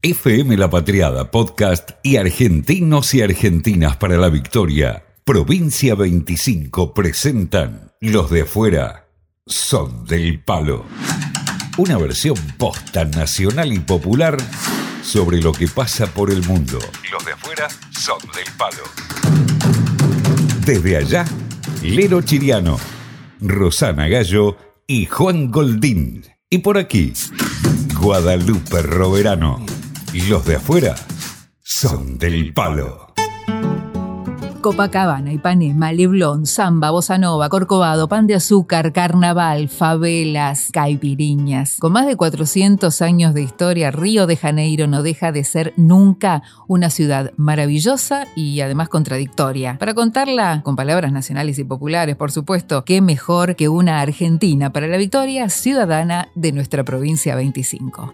FM La Patriada Podcast y Argentinos y Argentinas para la Victoria, Provincia 25 presentan Los de afuera son del palo. Una versión posta nacional y popular sobre lo que pasa por el mundo. Los de afuera son del palo. Desde allá, Lero Chiriano, Rosana Gallo y Juan Goldín. Y por aquí, Guadalupe Roverano. Los de afuera son del palo. Copacabana, Ipanema, Leblon, Samba, Bossa Nova, Corcovado, Pan de Azúcar, Carnaval, Favelas, Caipiriñas. Con más de 400 años de historia, Río de Janeiro no deja de ser nunca una ciudad maravillosa y además contradictoria. Para contarla con palabras nacionales y populares, por supuesto, qué mejor que una Argentina para la victoria ciudadana de nuestra provincia 25.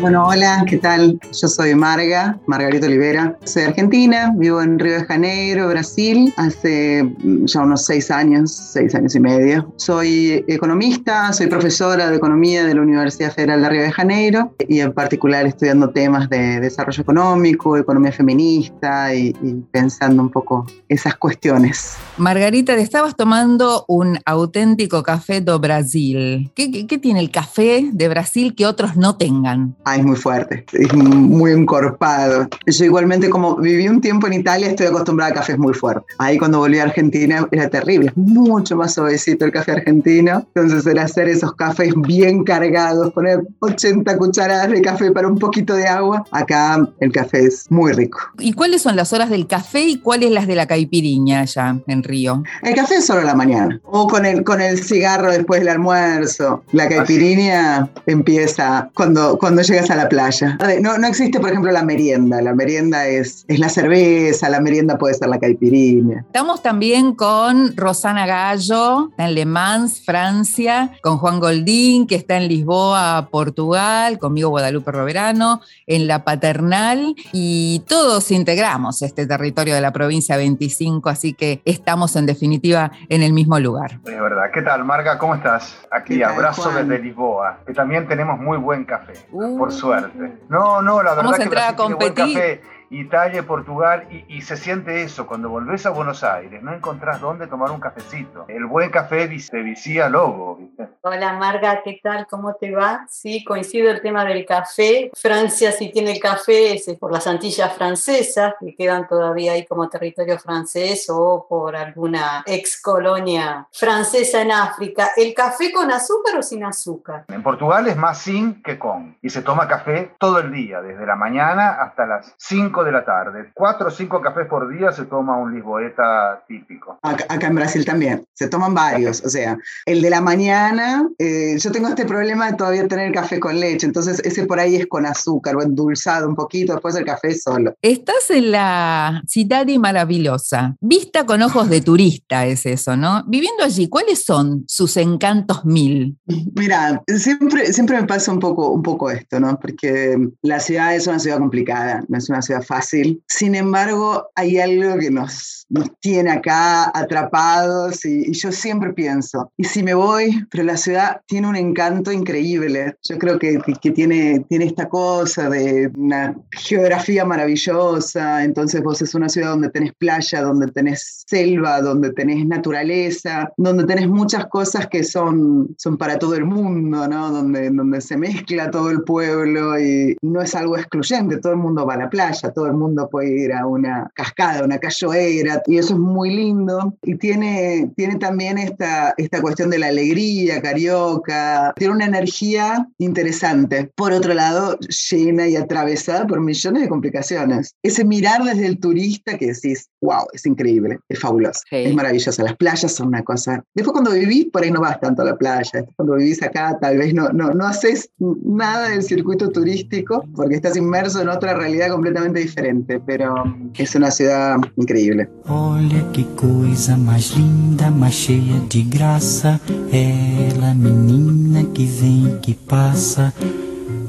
Bueno, hola, ¿qué tal? Yo soy Marga, Margarita Olivera. Soy argentina, vivo en Río de Janeiro, Brasil, hace mm, ya unos seis años, seis años y medio. Soy economista, soy profesora de economía de la Universidad Federal de Río de Janeiro y en particular estudiando temas de desarrollo económico, economía feminista y, pensando un poco esas cuestiones. Margarita, te estabas tomando un auténtico café do Brasil. ¿Qué, qué tiene el café de Brasil que otros no tengan? Es muy fuerte, es muy encorpado. Yo igualmente como viví un tiempo en Italia, estoy acostumbrada a cafés muy fuertes. Ahí cuando volví a Argentina era terrible, mucho más suavecito el café argentino. Entonces era hacer esos cafés bien cargados, poner 80 cucharadas de café para un poquito de agua. Acá el café es muy rico. ¿Y cuáles son las horas del café y cuáles las de la caipiriña allá en Río? El café es solo la mañana o con el, con el cigarro después del almuerzo. La caipiriña empieza cuando, cuando llega a la playa. No, no existe, por ejemplo, la merienda. La merienda es, es la cerveza, la merienda puede ser la caipirinha. Estamos también con Rosana Gallo, en Le Mans, Francia, con Juan Goldín, que está en Lisboa, Portugal, conmigo Guadalupe Roverano, en La Paternal, y todos integramos este territorio de la provincia 25, así que estamos en definitiva en el mismo lugar. Es verdad. ¿Qué tal, Marga? ¿Cómo estás? Aquí, abrazo desde Lisboa, que también tenemos muy buen café. Uh, por suerte. No, no, la verdad que Brasil a competir. Tiene buen café. Italia, Portugal, y, se siente eso. Cuando volvés a Buenos Aires, no encontrás dónde tomar un cafecito. El buen café te vicía lobo. Hola Marga, ¿qué tal? ¿Cómo te va? Sí, coincido el tema del café. Francia si tiene café es por las Antillas francesas, que quedan todavía ahí como territorio francés, o por alguna ex colonia francesa en África. ¿El café con azúcar o sin azúcar? En Portugal es más sin que con. Y se toma café todo el día, desde la mañana hasta las 5 de la tarde. Cuatro o cinco cafés por día se toma un lisboeta típico. Acá, en Brasil también, se toman varios. O sea, el de la mañana, eh, yo tengo este problema de todavía tener café con leche, entonces ese por ahí es con azúcar o endulzado un poquito, después el café solo. Estás en la ciudad maravillosa, vista con ojos de turista es eso, ¿no? Viviendo allí, ¿cuáles son sus encantos mil? Mira, siempre, siempre me pasa un poco, un poco esto, ¿no? Porque la ciudad es una ciudad complicada, no es una ciudad fácil. Sin embargo, hay algo que nos, nos tiene acá atrapados y, yo siempre pienso, ¿y si me voy? Pero la ciudad tiene un encanto increíble. Yo creo que, que, tiene, tiene esta cosa de una geografía maravillosa, entonces vos es una ciudad donde tenés playa, donde tenés selva, donde tenés naturaleza, donde tenés muchas cosas que son, son para todo el mundo, ¿no? Donde, donde se mezcla todo el pueblo y no es algo excluyente, todo el mundo va a la playa, todo el mundo puede ir a una cascada, una cachoeira, y eso es muy lindo. Y tiene, tiene también esta, esta cuestión de la alegría carioca, tiene una energía interesante. Por otro lado, llena y atravesada por millones de complicaciones. Ese mirar desde el turista que decís, wow, es increíble, es fabuloso, es maravilloso. Las playas son una cosa. Después cuando vivís, por ahí no vas tanto a la playa. Cuando vivís acá, tal vez no, no, no haces nada del circuito turístico porque estás inmerso en otra realidad completamente diferente pero es una ciudad increíble. Olha que coisa mais linda, mais cheia de graça, ela menina que vem que passa,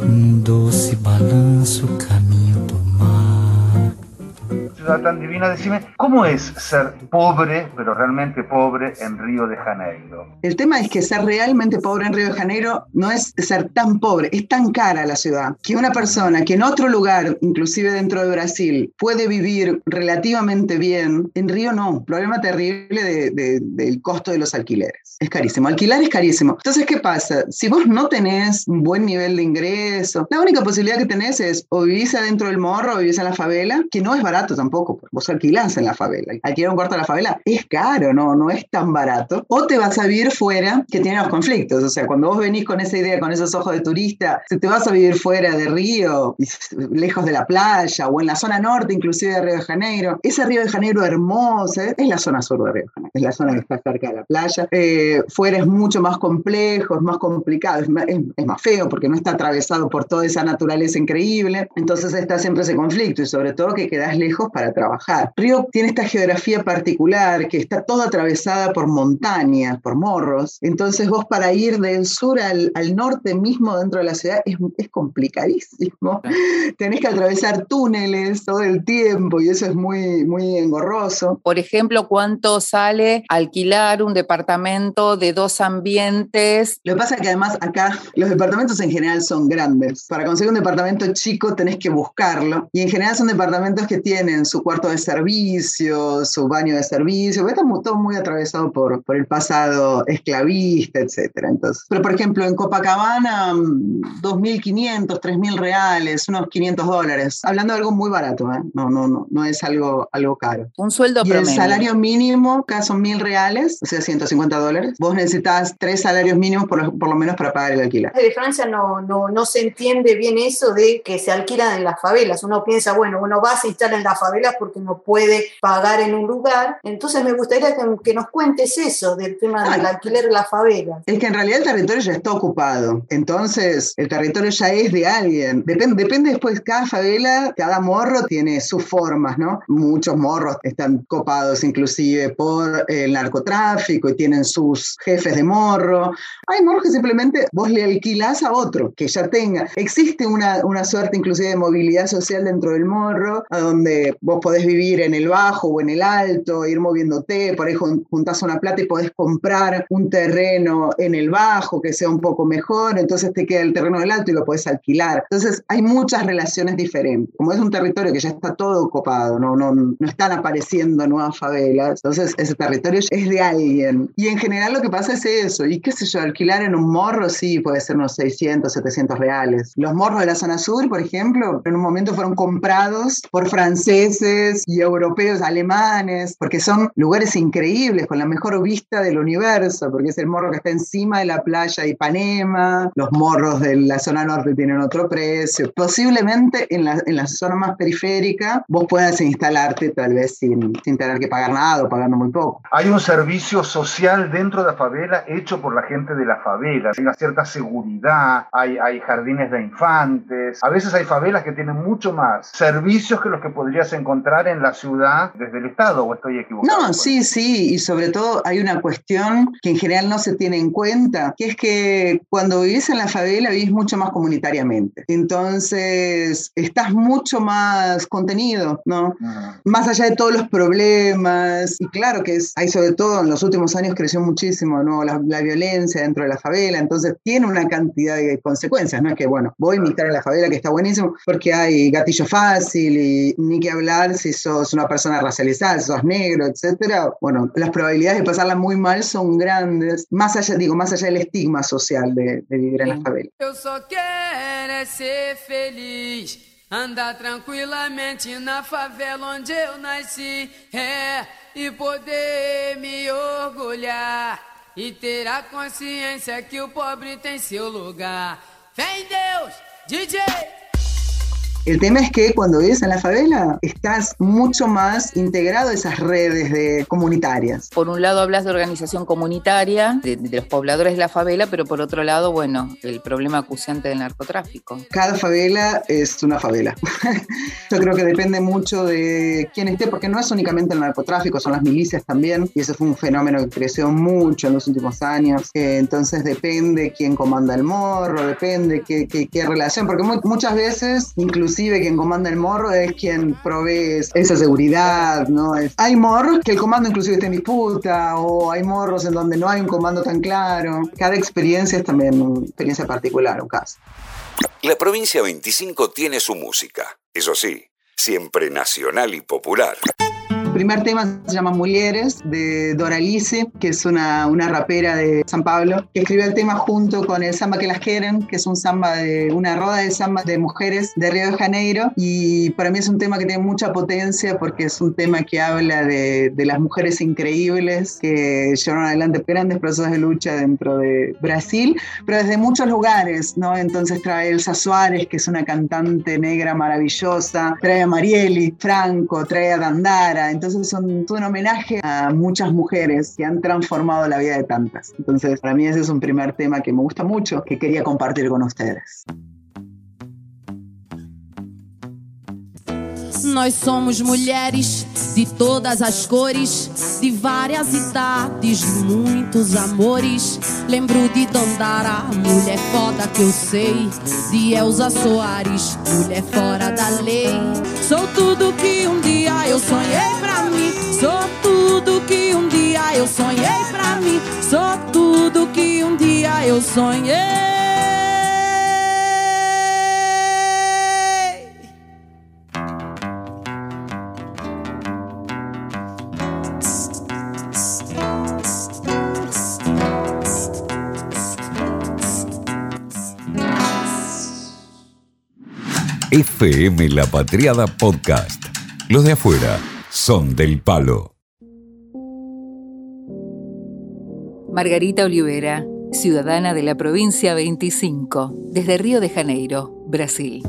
um doce balanço caminho. Ciudad tan divina, decime, ¿cómo es ser pobre, pero realmente pobre en Río de Janeiro? El tema es que ser realmente pobre en Río de Janeiro no es ser tan pobre, es tan cara la ciudad, que una persona que en otro lugar, inclusive dentro de Brasil, puede vivir relativamente bien, en Río no. Problema terrible del costo de los alquileres. Es carísimo. Alquilar es carísimo. Entonces, ¿qué pasa? Si vos no tenés un buen nivel de ingreso, la única posibilidad que tenés es o vivís adentro del morro o vivís en la favela, que no es barato tampoco, vos alquilás en la favela. Alquilar un cuarto en la favela es caro, no, no es tan barato. O te vas a vivir fuera, que tiene los conflictos. O sea, cuando vos venís con esa idea, con esos ojos de turista, si te vas a vivir fuera de Río, lejos de la playa, o en la zona norte, inclusive de Río de Janeiro, ese Río de Janeiro hermoso, es la zona sur de Río de Janeiro, es la zona que está cerca de la playa. Eh, fuera es mucho más complejo, es más complicado, es más, es más feo porque no está atravesado por toda esa naturaleza increíble. Entonces está siempre ese conflicto y sobre todo que quedas lejos para trabajar. Río tiene esta geografía particular que está toda atravesada por montañas, por morros. Entonces vos para ir del sur al, al norte mismo dentro de la ciudad es, es complicadísimo. Tenés que atravesar túneles todo el tiempo y eso es muy, muy engorroso. Por ejemplo, ¿cuánto sale alquilar un departamento de dos ambientes? Lo que pasa es que además acá los departamentos en general son grandes. Para conseguir un departamento chico tenés que buscarlo y en general son departamentos que tienen su cuarto de servicio, su baño de servicio, está todo muy atravesado por, por el pasado esclavista, etc. Entonces, pero por ejemplo, en Copacabana, 2.500, mm, 3.000 reales, unos 500 dólares, hablando de algo muy barato, ¿eh? no, no, no, no es algo, algo caro. Un sueldo y promedio. el salario mínimo, acá son 1.000 reales, o sea, 150 dólares. Vos necesitas tres salarios mínimos por, por lo menos para pagar el alquiler. De Francia no, no, no se entiende bien eso de que se alquilan en las favelas. Uno piensa, bueno, uno va a se instala en las favelas porque no puede pagar en un lugar. Entonces me gustaría que, que nos cuentes eso del tema del alquiler de las favelas. Es que en realidad el territorio ya está ocupado. Entonces el territorio ya es de alguien. Depende, depende después, cada favela, cada morro tiene sus formas, ¿no? Muchos morros están copados inclusive por el narcotráfico y tienen sus jefes de morro. Hay morros que simplemente vos le alquilás a otro que ya tenga. Existe una, una suerte inclusive de movilidad social dentro del morro, a donde vos podés vivir en el bajo o en el alto, ir moviéndote, por ahí juntás una plata y podés comprar un terreno en el bajo que sea un poco mejor, entonces te queda el terreno del alto y lo podés alquilar. Entonces hay muchas relaciones diferentes. Como es un territorio que ya está todo copado, no, no, no están apareciendo nuevas favelas, entonces ese territorio es de alguien. Y en general lo que pasa es eso, y qué sé yo, alquilar en un morro sí puede ser unos 600, 700 reales. Los morros de la zona sur, por ejemplo, en un momento fueron comprados por franceses y europeos, alemanes, porque son lugares increíbles, con la mejor vista del universo, porque es el morro que está encima de la playa de Ipanema, los morros de la zona norte tienen otro precio. Posiblemente en la, en la zona más periférica vos puedas instalarte tal vez sin, sin tener que pagar nada o pagando muy poco. Hay un servicio social dentro de la favela hecho por la gente de la favela, hay una cierta seguridad, hay, hay jardines de infantes, a veces hay favelas que tienen mucho más servicios que los que podrías encontrar en la ciudad desde el Estado, o estoy equivocado. No, sí, sí, y sobre todo hay una cuestión que en general no se tiene en cuenta, que es que cuando vivís en la favela vivís mucho más comunitariamente. Entonces, estás mucho más contenido, ¿no? Mm. Más allá de todos los problemas, y claro que es, hay sobre todo en los últimos años creció muchísimo, ¿no? La, la violencia dentro de la favela, entonces tiene una cantidad de consecuencias, no es que, bueno, voy a militar en la favela que está buenísimo, porque hay gatillo fácil y ni que hablar si sos una persona racializada, si sos negro, etcétera. Bueno, las probabilidades de pasarla muy mal son grandes, más allá, digo, más allá del estigma social de, de vivir en la favela. Eu só quero é ser feliz. Andar tranquilamente na favela onde eu nasci. É, e poder me orgulhar. E ter a consciência que o pobre tem seu lugar. Vem Deus, DJ! El tema es que cuando vives en la favela estás mucho más integrado a esas redes de comunitarias. Por un lado hablas de organización comunitaria, de, de los pobladores de la favela, pero por otro lado, bueno, el problema acuciante del narcotráfico. Cada favela es una favela. Yo creo que depende mucho de quién esté, porque no es únicamente el narcotráfico, son las milicias también, y eso fue un fenómeno que creció mucho en los últimos años. Eh, entonces depende quién comanda el morro, depende qué, qué, qué relación, porque mu muchas veces, inclusive inclusive quien comanda el morro es quien provee esa seguridad, ¿no? hay morros que el comando inclusive está en disputa o hay morros en donde no hay un comando tan claro. Cada experiencia es también una experiencia particular, un caso. La provincia 25 tiene su música, eso sí, siempre nacional y popular primer tema se llama Mujeres, de Doralice, que es una, una rapera de San Pablo, que escribió el tema junto con el Samba que las quieren, que es un samba de una roda de samba de mujeres de Río de Janeiro. Y para mí es un tema que tiene mucha potencia porque es un tema que habla de, de las mujeres increíbles que llevaron adelante grandes procesos de lucha dentro de Brasil, pero desde muchos lugares, ¿no? Entonces trae Elsa Suárez, que es una cantante negra maravillosa, trae a Marieli Franco, trae a Dandara. Entonces entonces son un homenaje a muchas mujeres que han transformado la vida de tantas. Entonces para mí ese es un primer tema que me gusta mucho, que quería compartir con ustedes. Nós somos mulheres de todas as cores, de várias idades, de muitos amores. Lembro de Dandara, mulher foda que eu sei, de Elza Soares, mulher fora da lei. Sou tudo que um dia eu sonhei pra mim, sou tudo que um dia eu sonhei pra mim, sou tudo que um dia eu sonhei. FM La Patriada Podcast. Los de afuera son del palo. Margarita Olivera, ciudadana de la provincia 25, desde Río de Janeiro, Brasil.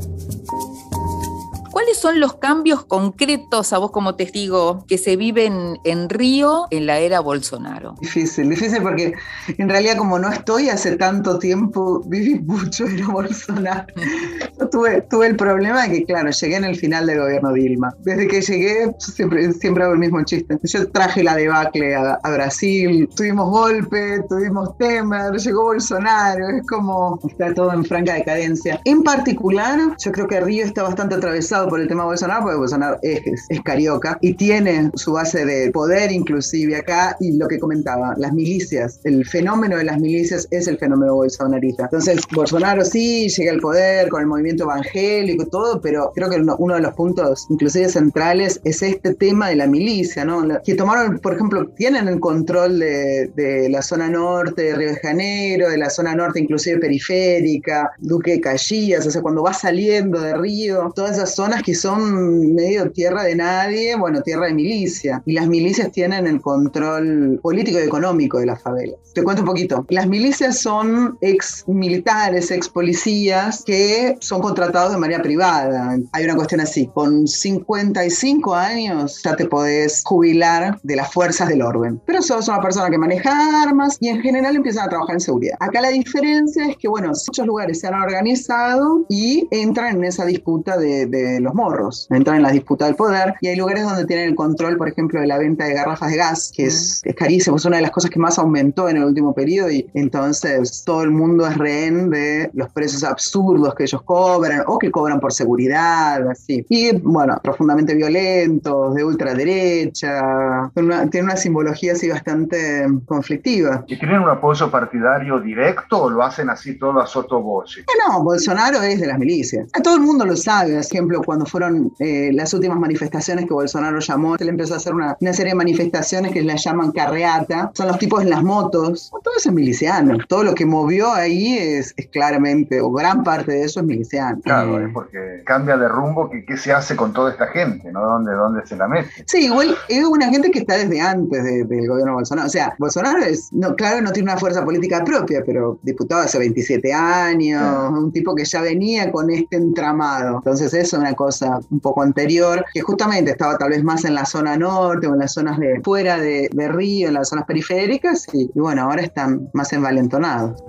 ¿Cuáles son los cambios concretos a vos como testigo que se viven en Río en la era Bolsonaro? Difícil, difícil porque en realidad como no estoy hace tanto tiempo, viví mucho en Bolsonaro. tuve, tuve el problema de que, claro, llegué en el final del gobierno Dilma. Desde que llegué, siempre, siempre hago el mismo chiste. Yo traje la debacle a, a Brasil, tuvimos golpe, tuvimos Temer, llegó Bolsonaro, es como está todo en franca decadencia. En particular, yo creo que Río está bastante atravesado por el tema Bolsonaro, porque Bolsonaro es, es, carioca y tiene su base de poder inclusive acá y lo que comentaba, las milicias, el fenómeno de las milicias es el fenómeno bolsonarista. Entonces, Bolsonaro sí llega al poder con el movimiento evangélico todo, pero creo que uno, de los puntos inclusive centrales es este tema de la milicia, ¿no? Que tomaron, por ejemplo, tienen el control de, de la zona norte de Río de Janeiro, de la zona norte inclusive periférica, Duque de Caxias, o sea, cuando va saliendo de Río, todas esas zonas que son medio tierra de nadie, bueno, tierra de milicia. Y las milicias tienen el control político y económico de las favelas. Te cuento un poquito. Las milicias son ex militares, ex policías que son contratados de manera privada. Hay una cuestión así. Con 55 años ya te podés jubilar de las fuerzas del orden. Pero sos una persona que maneja armas y en general empiezan a trabajar en seguridad. Acá la diferencia es que, bueno, muchos lugares se han organizado y entran en esa disputa de, de los morros, entran en la disputa del poder y hay lugares donde tienen el control, por ejemplo, de la venta de garrafas de gas, que es, es carísimo, es una de las cosas que más aumentó en el último periodo y entonces todo el mundo es rehén de los precios absurdos que ellos cobran o que cobran por seguridad, así. Y bueno, profundamente violentos, de ultraderecha, tiene una, tiene una simbología así bastante conflictiva. ¿Y tienen un apoyo partidario directo o lo hacen así todo a sotoboche? No, Bolsonaro es de las milicias. A todo el mundo lo sabe, por ejemplo, cuando fueron eh, las últimas manifestaciones que Bolsonaro llamó, él empezó a hacer una, una, serie de manifestaciones que las llaman carreata, son los tipos en las motos, todo eso es miliciano, todo lo que movió ahí es, es claramente, o gran parte de eso es miliciano. Claro, eh, es porque cambia de rumbo, que qué se hace con toda esta gente? ¿no? ¿Dónde, ¿Dónde se la mete? Sí, igual es una gente que está desde antes del de, gobierno de Bolsonaro, o sea, Bolsonaro es, no, claro, no tiene una fuerza política propia, pero diputado hace 27 años, sí. un tipo que ya venía con este entramado, entonces eso es una cosa un poco anterior, que justamente estaba tal vez más en la zona norte o en las zonas de fuera de, de Río, en las zonas periféricas, y, y bueno, ahora están más envalentonados.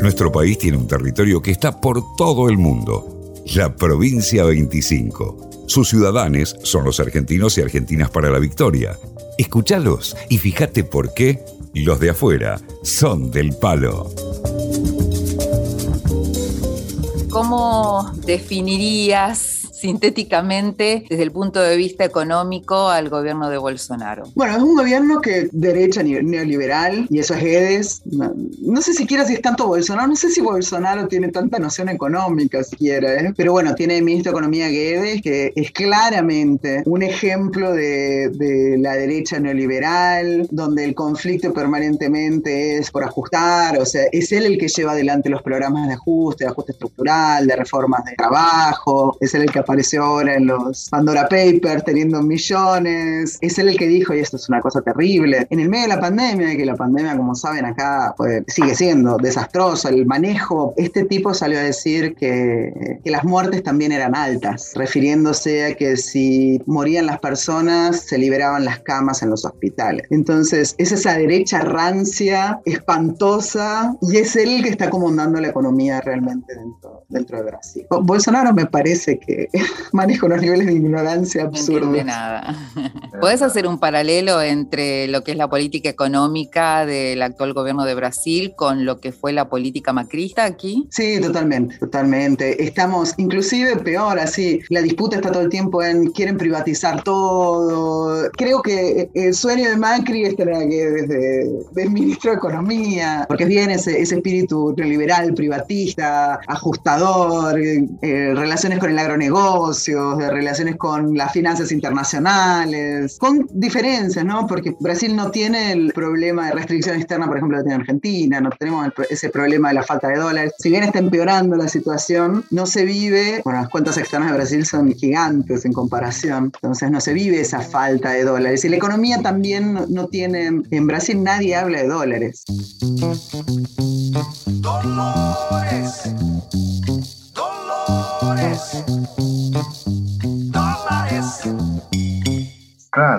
Nuestro país tiene un territorio que está por todo el mundo, la provincia 25. Sus ciudadanos son los argentinos y argentinas para la victoria. Escúchalos y fíjate por qué los de afuera son del palo. ¿Cómo definirías sintéticamente desde el punto de vista económico al gobierno de Bolsonaro? Bueno, es un gobierno que derecha neoliberal y eso es Guedes. No, sé siquiera si es tanto Bolsonaro, no sé si Bolsonaro tiene tanta noción económica siquiera, ¿eh? pero bueno, tiene el ministro de Economía Guedes que es claramente un ejemplo de, de la derecha neoliberal, donde el conflicto permanentemente es por ajustar, o sea, es él el que lleva adelante los programas de ajuste, de ajuste estructural, de reformas de trabajo, es él el que apareció ahora en los Pandora Papers teniendo millones. Es él el que dijo, y esto es una cosa terrible, en el medio de la pandemia, que la pandemia, como saben acá, pues, sigue siendo desastrosa, el manejo, este tipo salió a decir que, que las muertes también eran altas, refiriéndose a que si morían las personas, se liberaban las camas en los hospitales. Entonces, es esa derecha rancia, espantosa, y es él el que está comandando la economía realmente dentro, dentro de Brasil. Bolsonaro me parece que maneja unos niveles de ignorancia absurdos. No nada. ¿Puedes hacer un paralelo entre lo que es la política económica del actual gobierno de Brasil con lo que fue la política macrista aquí? Sí, totalmente, totalmente. Estamos inclusive peor, así, la disputa está todo el tiempo en quieren privatizar todo. Creo que el sueño de Macri es tener que desde el ministro de Economía, porque es bien ese, ese espíritu neoliberal, privatista, ajustador, eh, relaciones con el de relaciones con las finanzas internacionales, con diferencias, ¿no? Porque Brasil no tiene el problema de restricción externa, por ejemplo, que tiene Argentina, no tenemos ese problema de la falta de dólares. Si bien está empeorando la situación, no se vive, bueno, las cuentas externas de Brasil son gigantes en comparación, entonces no se vive esa falta de dólares. Y la economía también no, tiene, en Brasil nadie habla de dólares. Dolores.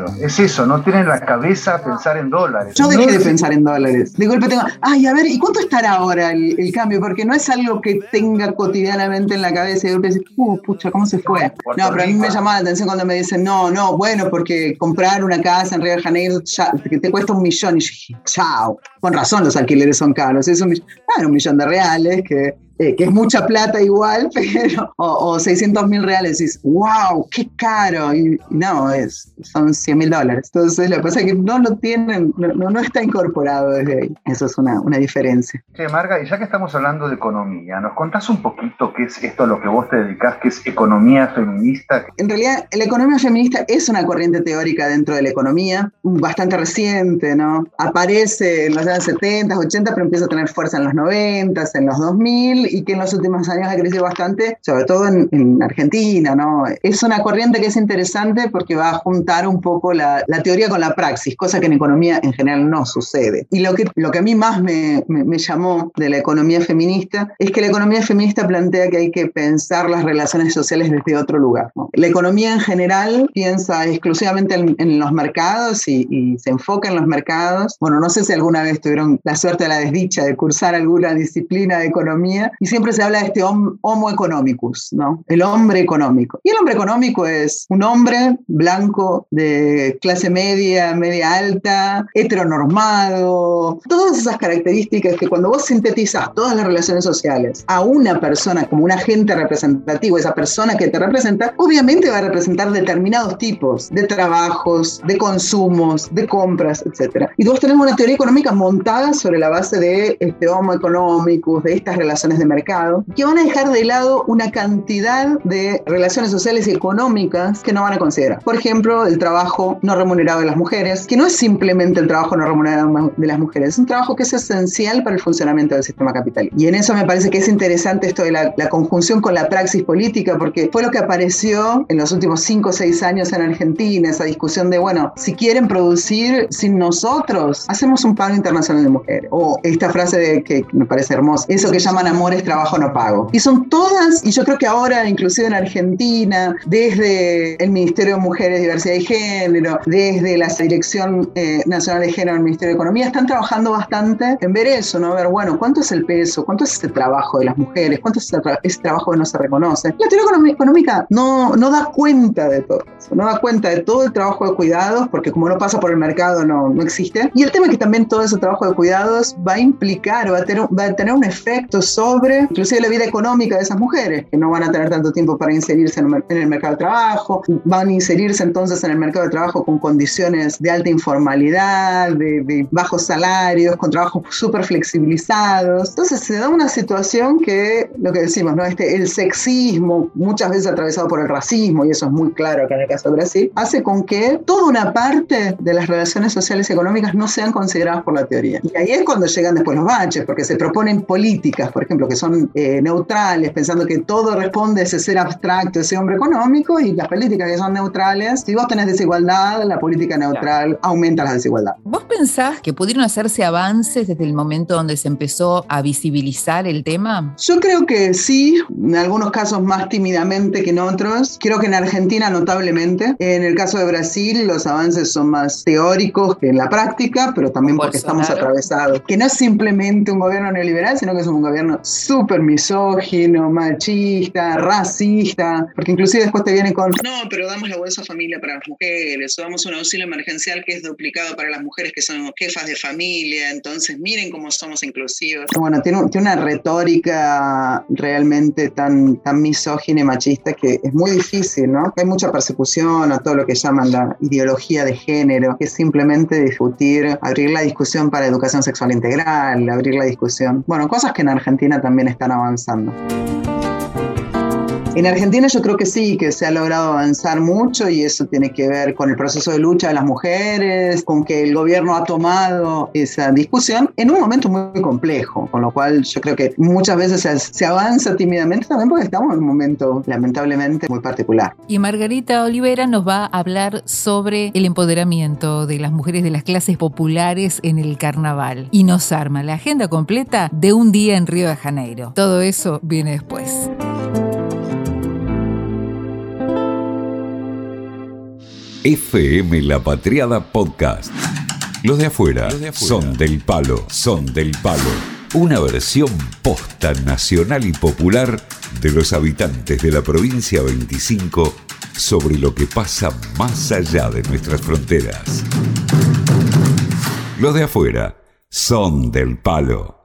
Claro, es eso, no tienen la cabeza a pensar en dólares. Yo dejé de pensar en dólares. De golpe tengo, ay, a ver, ¿y cuánto estará ahora el, cambio? Porque no es algo que tenga cotidianamente en la cabeza y de golpe decir, uh, pucha, ¿cómo se fue? No, pero a mí me llama la atención cuando me dicen, no, no, bueno, porque comprar una casa en Río de Janeiro ya, que te cuesta un millón. Y yo dije, chao, con razón los alquileres son caros. Es un, un millón de reales que eh, que es mucha plata igual, pero, o, 600 mil reales, y dices, wow, qué caro, y, no, es, son 100 mil dólares. Entonces, lo que pasa es que no lo tienen, no, no está incorporado desde ahí. Eso es una, una diferencia. Sí, Marga, y ya que estamos hablando de economía, ¿nos contás un poquito qué es esto a lo que vos te dedicás, que es economía feminista? En realidad, la economía feminista es una corriente teórica dentro de la economía, bastante reciente, ¿no? Aparece en los años 70, 80, pero empieza a tener fuerza en los 90, en los 2000, y que en los últimos años ha crecido bastante, sobre todo en, Argentina, ¿no? Es una corriente que es interesante porque va a juntar un poco la, teoría con la praxis, cosa que en economía en general no sucede. Y lo que, lo que a mí más me, me, llamó de la economía feminista es que la economía feminista plantea que hay que pensar las relaciones sociales desde otro lugar. La economía en general piensa exclusivamente en, los mercados y, y, se enfoca en los mercados. Bueno, no sé si alguna vez tuvieron la suerte o la desdicha de cursar alguna disciplina de economía y siempre se habla de este homo economicus, ¿no? El hombre económico. Y el hombre económico es un hombre blanco de clase media, media alta, heteronormado, todas esas características que cuando vos sintetizas todas las relaciones sociales a una persona como un agente representativo, esa persona que te representa, obviamente va a representar determinados tipos de trabajos, de consumos, de compras, etc. Y vos tenemos una teoría económica montada sobre la base de este homo economicus, de estas relaciones de mercado que van a dejar de lado una cantidad de relaciones sociales y económicas que no van a considerar. Por ejemplo, el trabajo no remunerado de las mujeres, que no es simplemente el trabajo no remunerado de las mujeres, es un trabajo que es esencial para el funcionamiento del sistema capitalista. Y en eso me parece que es interesante esto de la, la conjunción con la praxis política, porque fue lo que apareció en los últimos 5 o 6 años en Argentina, esa discusión de, bueno, si quieren producir sin nosotros, hacemos un paro internacional de mujeres. O esta frase de, que me parece hermosa, eso que llaman amores trabajo no pago. Y son todas, y yo creo que ahora, inclusive en Argentina, desde el Ministerio de Mujeres, Diversidad y Género, desde la Dirección eh, Nacional de Género del Ministerio de Economía, están trabajando bastante en ver eso, ¿no? Ver, bueno, ¿cuánto es el peso? ¿Cuánto es ese trabajo de las mujeres? ¿Cuánto es ese, trabajo que no se reconoce? La teoría económica no, no da cuenta de todo eso, no da cuenta de todo el trabajo de cuidados, porque como no pasa por el mercado, no, no existe. Y el tema es que también todo ese trabajo de cuidados va a implicar, va a tener, va a tener un efecto sobre sobre inclusive la vida económica de esas mujeres, que no van a tener tanto tiempo para inserirse en el mercado de trabajo, van a inserirse entonces en el mercado de trabajo con condiciones de alta informalidad, de, bajos salarios, con trabajos súper flexibilizados. Entonces se da una situación que, lo que decimos, ¿no? este, el sexismo, muchas veces atravesado por el racismo, y eso es muy claro acá en el caso de Brasil, hace con que toda una parte de las relaciones sociales y económicas no sean consideradas por la teoría. Y ahí es cuando llegan después los baches, porque se proponen políticas, por ejemplo, que son eh, neutrales, pensando que todo responde a ese ser abstracto, ese hombre económico, y las políticas que son neutrales, si vos tenés desigualdad, la política neutral aumenta la desigualdad. ¿Vos pensás que pudieron hacerse avances desde el momento donde se empezó a visibilizar el tema? Yo creo que sí, en algunos casos más tímidamente que en otros. Creo que en Argentina notablemente. En el caso de Brasil los avances son más teóricos que en la práctica, pero también porque estamos atravesados. Que no es simplemente un gobierno neoliberal, sino que es un gobierno súper misógino, machista, racista, porque inclusive después te viene con, no, pero damos la bolsa familia para las mujeres, o damos un auxilio emergencial que es duplicado para las mujeres que son jefas de familia, entonces miren cómo somos inclusivos. Bueno, tiene, tiene una retórica realmente tan, tan misógina y machista que es muy difícil, ¿no? Hay mucha persecución a todo lo que llaman la ideología de género, que es simplemente discutir, abrir la discusión para educación sexual integral, abrir la discusión. Bueno, cosas que en Argentina también están avanzando. En Argentina yo creo que sí, que se ha logrado avanzar mucho y eso tiene que ver con el proceso de lucha de las mujeres, con que el gobierno ha tomado esa discusión en un momento muy complejo, con lo cual yo creo que muchas veces se, avanza tímidamente también porque estamos en un momento lamentablemente muy particular. Y Margarita Olivera nos va a hablar sobre el empoderamiento de las mujeres de las clases populares en el carnaval y nos arma la agenda completa de un día en Río de Janeiro. Todo eso viene después. FM La Patriada Podcast. Los de, afuera, son del palo, son del palo. Una versión posta nacional y popular de los habitantes de la provincia 25 sobre lo que pasa más allá de nuestras fronteras. Los de afuera son del palo.